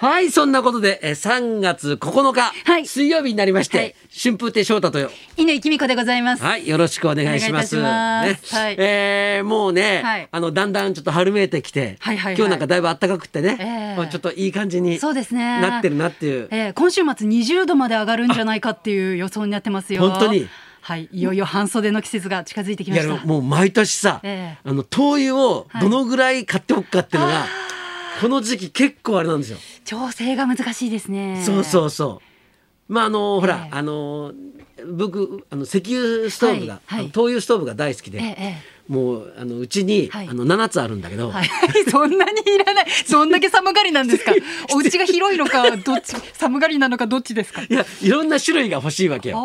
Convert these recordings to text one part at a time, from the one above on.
はい、そんなことで、えー3月9日、はい水曜日になりまして、はい春風亭昇太とよ。乾きみこでございます。はい、よろしくお願いします。えーもうね、はいあのだんだんちょっと春めいてきて、はいはいはい今日なんかだいぶ暖かくってね、ええまあちょっといい感じにそうですね。なってるなっていう。えー今週末20度まで上がるんじゃないかっていう予想になってますよ。本当に？はい、いよいよ半袖の季節が近づいてきました。いやもう毎年さ、ええあの灯油をどのぐらい買っておくかっていうのが、この時期結構あれなんですよ。調整が難しいですね。そうそうそう。まああのほら、ええあの僕あの石油ストーブが、はいはい灯油ストーブが大好きで、えええもうあのうちに、はいあの7つあるんだけど、えはい、そんなにいらない。どんだけ寒がりなんですか？お家が広いのか、どっち、寒がりなのか、どっちですか？いやいろんな種類が欲しいわけよ。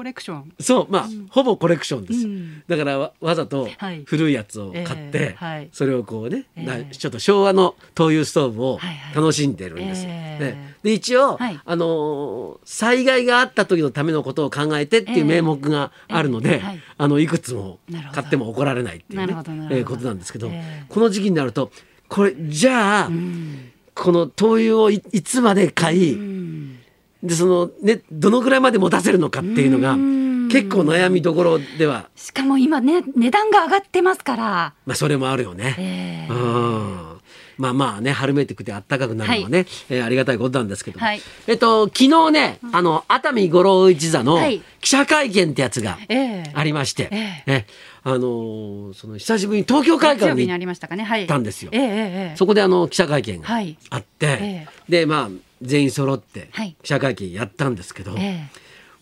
コレクション。そうまあ、ほぼコレクションです、うん。だからわわざとはい。古いやつを買って、ええはい。それをこうね、ええ。なちょっと昭和の灯油ストーブをはいはい。楽しんでるんですよ。ええ。ね。で一応、はい。あのー災害があった時のためのことを考えてっていう名目があるので、ええ。はい。あのいくつも買っても怒られないっていう、ねええことなんですけど、ええ。この時期になるとこれじゃあ、うん。この灯油をいいつまで買い、うんでそのねどのぐらいまで持たせるのかっていうのがうん。結構悩みどころでは。しかも今ね、値段が上がってますから。まあそれもあるよね。ええ。うん。まあまあね春めいてきて暖かくなるのはね、えーありがたいことなんですけど、はい。えっと昨日ね、あの熱海五郎一座のはい。記者会見ってやつがええ。ありまして、ええ。あのーその久しぶりに東京会館に行っりましたんですよ。ええええ。ええそこであの記者会見がはい。あって、え。でまあ全員揃ってはい。記者会見やったんですけど、え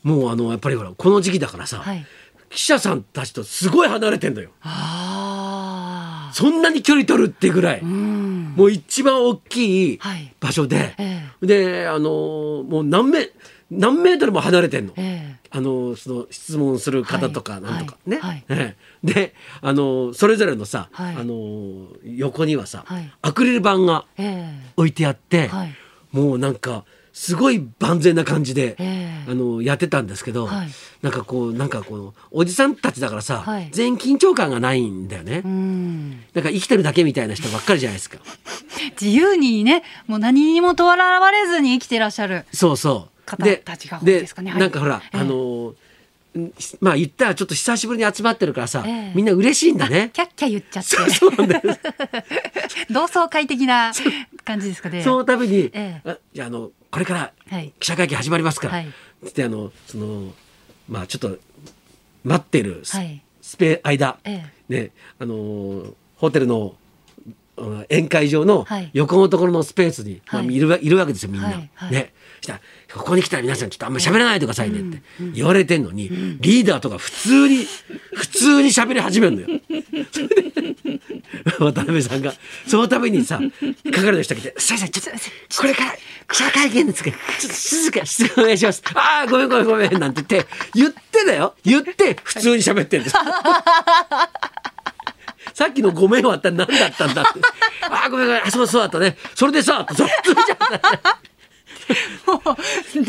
もうあのやっぱりほらこの時期だからさ、はい。記者さんたちとすごい離れてんのよ。そんなに距離取るってぐらい、うん。もう一番大きいはい。場所で、え。であのもう何メ何メートルも離れてんの。ええ。あのその質問する方とかはい。なんとか。ね、はい。はい。ええ。であのそれぞれのさ、はい。あの横にはさ、はい。アクリル板がええ。置いてあって、はいもうなんかすごい万全な感じで、ええあのやってたんですけど、はいなんかこうなんかこのおじさんたちだからさ、はい全員緊張感がないんだよね。うん。なんか生きてるだけみたいな人ばっかりじゃないですか。自由にね、もう何にもとらわれずに生きてらっしゃる。そうそう。方たちが多いですかねはいなんかほら、ええあのーんまあ言ったらちょっと久しぶりに集まってるからさ、ええ。みんな嬉しいんだね。キャッキャ言っちゃって。そうそう。同窓会的な感じですかね。そのために、ええ。あじゃああのこれからはい。記者会見始まりますから、はい。つってあのそのまあちょっと待ってるス,、はい。スペ間、えねあのーホテルのうん宴会場のはい。横のところのスペースに、まあ、はい。いるわいるわけですよみんな。はいはい。ねしたらここに来たら皆さんちょっとあんまり喋らないでくださいねって言われてんのに、リーダーとか普通に普通に喋り始めるのよ。渡辺さんが。そのためにさ係の人来て「すいませんちょっとこれから記者会見ですけどちょっと静かに質問お願いします」「ああごめんごめんごめん」なんて言って言ってだよ。言って普通に喋ってんです。さっきの「ごめん」は何だったんだって「ああごめんごめんあそうそうだったね。それでさ」ってそう普通じゃんも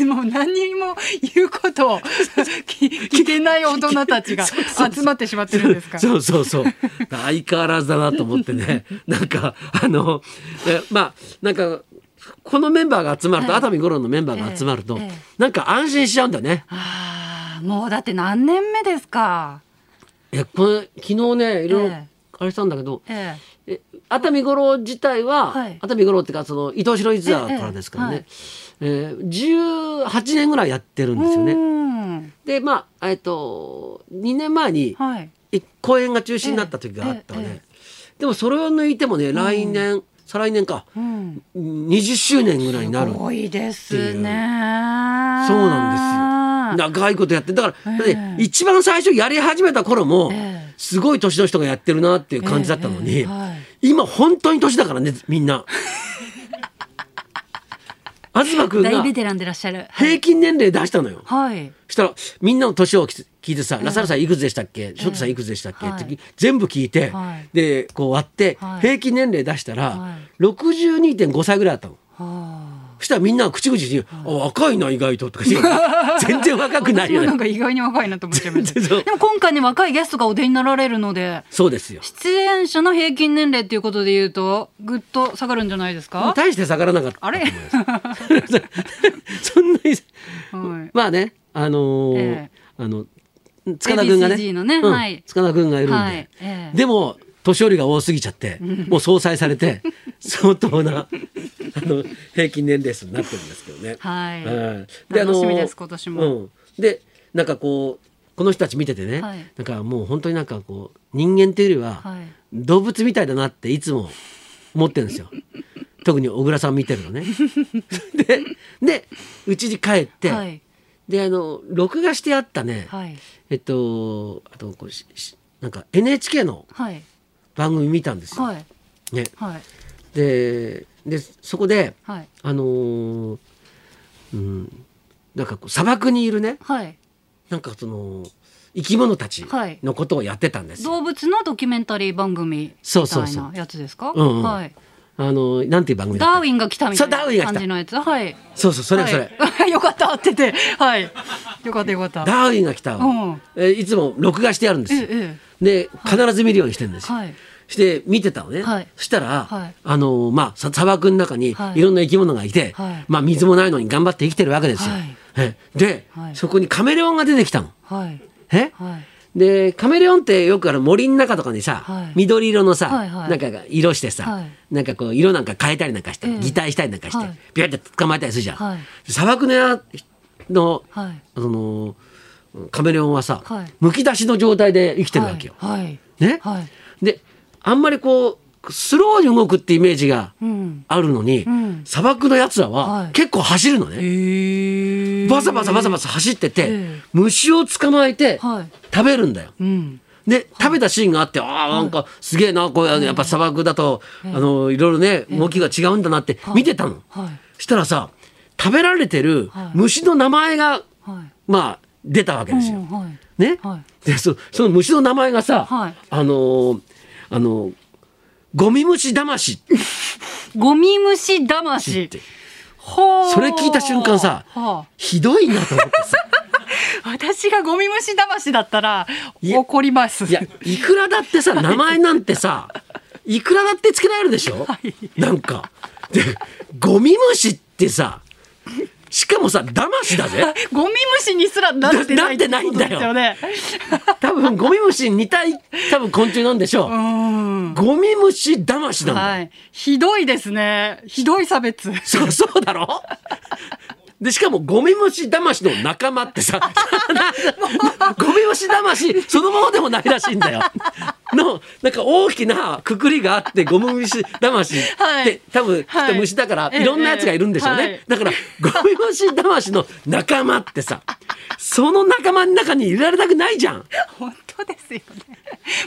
う、でも何にも言うことを 聞聞けない大人たちが 集まってしまってるんですか？そうそうそう。相変わらずだなと思ってね。なんかあのえまあなんかこのメンバーが集まると、はい熱海五郎のメンバーが集まると、ええええ。なんか安心しちゃうんだよね。ああ、もうだって何年目ですか？えこれ昨日ねいろいろええ。あれしたんだけど、ええ熱海五郎自体は、はい。熱海五郎っていうかその伊藤博一座からですからね、ええ18年ぐらいやってるえんですよね。ね。でまあえっと2年前にはい。い公演が中止になった時があったので、えええでもそれを抜いてもね来年、再来年か。うん。20周年ぐらいになるすごいですね。そうなんですよ。長いことやってだから、ええ。だって一番最初やり始めた頃も、ええ。すごい年の人がやってるなっていう感じだったのに、ええええはい今本当に年だからねみんな。東君が大ベテランでいらっしゃる。平均年齢出したのよ。はい。したらみんなの年を聞いてさ「ラサルさんいくつでしたっけ？ショットさんいくつでしたっけ?」ってはい全部聞いて、はいでこう割ってはい平均年齢出したらは62.5歳ぐらいだったの。はそしたらみんなが口々に「あ若いな意外と」とか 全然若くないよね。なんか意外に若いなと思っちゃいました。でも今回ね若いゲストがお出になられるのでそうですよ。出演者の平均年齢っていうことで言うとぐっと下がるんじゃないですか？大して下がらなかったあれ？そんなに。はい。まあねあのーえあの塚田君がね。ねうん。はい。塚田君がいるんで、はい。ええ。でも年寄りが多すぎちゃって、もう総裁されて 相当なあの平均年齢数になってるんですけどね。はい。うん楽しみです今年も。うん、でなんかこうこの人たち見ててね、はい。なんかもう本当になんかこう人間っていうよりは、はい。動物みたいだなっていつも思ってるんですよ。特に小倉さん見てるのね。ででうちに帰って、はい。であの録画してあったね、はい。えっとあとこうなんか NHK のはい番組見たんですよ。はいね、はいででそこではいあのーうんなんかこう砂漠にいるねはいなんかその生き物たちはいのことをやってたんですよ。動物のドキュメンタリー番組みそうたいそうそうなやつですか？うんうんはい。あのなんていう番組ダーウィンが来たみたいな感じのやつ。はい。そうそうそれそれ、はい、よかったってて、はい。よかったよかった。ダーウィンが来た、うんえいつも録画してあるんですよ。えで必ず見るようにしてるんですよ。はい。して見てたのね、はいそしたら、はいあのまあさ砂漠の中にはいいろんな生き物がいて、はいまあ水もないのに頑張って生きてるわけですよ。はいえで、はいそこにカメレオンが出てきたの。はい。え？はい。でカメレオンってよくあの森の中とかにさ、はい緑色のさ、はいはいなんか色してさ、はいなんかこう色なんか変えたりなんかして、ええ擬態したりなんかして、はいビュって捕まえたりするじゃん。はい砂漠のやのはい。そのカメレオンはさ、はいむき出しの状態で生きてるわけよ。はい。ね、はい。であんまりこうスローに動くってイメージがうん。あるのに、うん砂漠のやつらははい結構走るのね、ええバサバサバサバサ走ってて、ええ虫を捕まえてはい食べるんだよ。うん。で食べたシーンがあって、ああなんかすげえなこうやっぱ砂漠だと、あのいろいろね動きが違うんだなって見てたの。はい。したらさ食べられてるはい虫の名前がはい。まあ出たわけですよ。うんはい。ね、はい。でそその虫の名前がさ、はい。あのーあのーゴミ虫魂。ゴミ虫魂。って。それ聞いた瞬間さはひどいなと思ってさ。あ、私がゴミ虫魂だったら怒ります。いやいくらだってさ名前なんてさいくらだってつけられるでしょ、なんか。でゴミ虫ってさしかもさ魂だぜ ゴミ虫にすらなってないなってないんだよってことです多分ゴミ虫に似たい多分昆虫なんでしょう。ゴミ虫魂なんだよ、はい。ひどいですね。ひどい差別。そうそうだろ？でしかもゴミ虫魂の仲間ってさ ゴミ虫魂そのものでもないらしいんだよ。のなんか大きなくくりがあってゴミ虫魂って、はい多分きっと虫だから、はいい、ろんなやつがいるんでしょうね、ええだからゴミ虫魂の仲間ってさその仲間の中に入れられたくないじゃん。本当ですよね。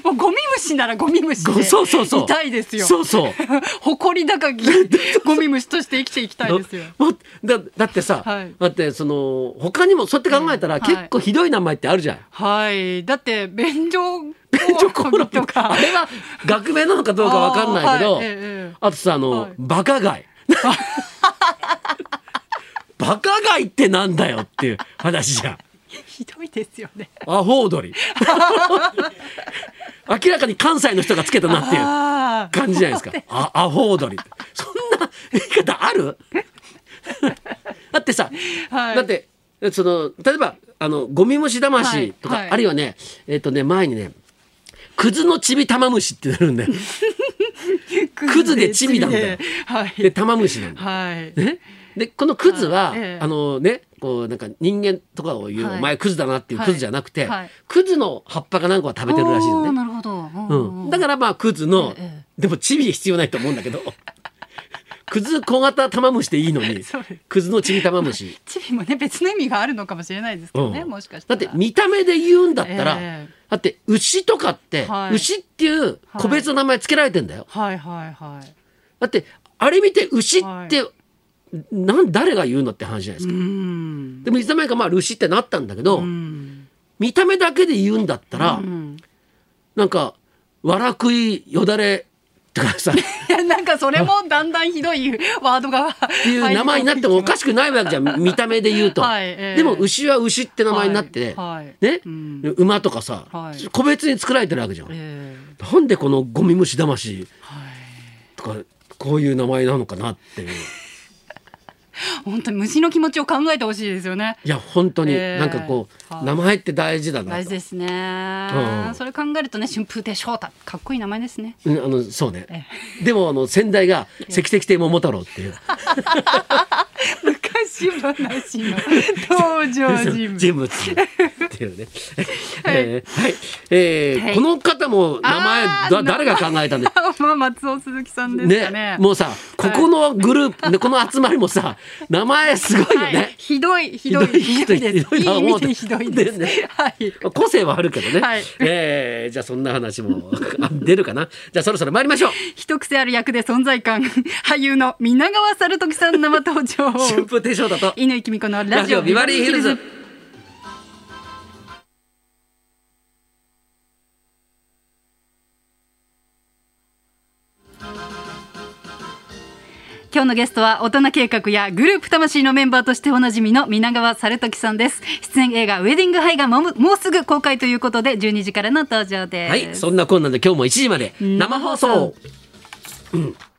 もうゴミ虫ならゴミ虫ごでそうそうそう痛いですよ。そうそう誇り高き ゴミ虫として生きていきたいですよ。だだってさ、はいだってその他にもそうやって考えたら、はい結構ひどい名前ってあるじゃん。はい。だって便所便所コオロギとか。あ。れは学名なのかどうかわかんないけどあ,、あーはいええとさあの、はい。バカ貝。バカ貝ってなんだよっていう話じゃん。ひどいですよね。アホウドリ明らかに関西の人がつけたなっていうあー。感じじゃないですか。あアホウドリそんな言い方ある？だってさ、はい。だってその例えばあのゴミ虫魂とか、はいはい。あるいはねえっ、とね前にねクズのちび玉虫ってなるんだよ。クズでチビなんだよ。はい。で玉虫なんだよ。はい。ね、でこのクズは、はい。ええ。あのねこうなんか人間とかを言う、はい。お前クズだなっていうはいクズじゃなくて、はい。クズの葉っぱかなんかは食べてるらしいのおーね。なるほど。うん、だからまあクズの、ええでもチビ必要ないと思うんだけど。クズ小型玉虫でいいのに クズのチビ玉虫。チビもね別の意味があるのかもしれないですけどね、うん。もしかしたら。だって見た目で言うんだったら、ええだって牛とかって、はい牛っていう個別の名前つけられてんだよ。はいはいはい。だってあれ見て牛って、はいなん誰が言うのって話じゃないですうか。ん。でもいつの間にかまあ牛ってなったんだけど、うん。見た目だけで言うんだったら、うんなんかわら食いよだれだからさ。っいやなんかそれもだんだんひどいワードがっていう名前になってもおかしくないわけじゃん。見た目で言うと、はいええ。でも牛は牛って名前になって、はいはい。ね、うん。馬とかさ、はい。個別に作られてるわけじゃん、えなんでこのゴミ虫魂とかこういう名前なのかなっていう本当に虫の気持ちを考えてほしいですよね。いや本当に、ええなんかこう、はい。名前って大事だなと。大事ですね、うん。それ考えるとね春風亭昇太かっこいい名前ですね。うんあのそうね。えでもあの先代が「関々亭桃太郎」っていう。昔話の登場人物。人物っていうね。えーはい、えーはい。この方も名前だ誰が考えたんで？まあ松尾鈴木さんですかね。ねもうさここのグループでこの集まりもさ名前すごいよはい。ね。ひどい。ひどいひどいです。ひどいないい意味でひどいです。でね。はい。個性はあるけどね、はい。えーじゃあそんな話もあ 出るかな？じゃあそろそろ参りましょう。一癖ある役で存在感。俳優の皆川猿時さん生登場。春風亭昇太と。乾きみ子のラジオビバリーヒルズ今日のゲストは大人計画やグループ魂のメンバーとしておなじみの皆川猿時さんです。出演映画ウェディングハイがもうもうすぐ公開ということで12時からの登場です。はいそんなこんなんで今日も1時まで生放送。生放送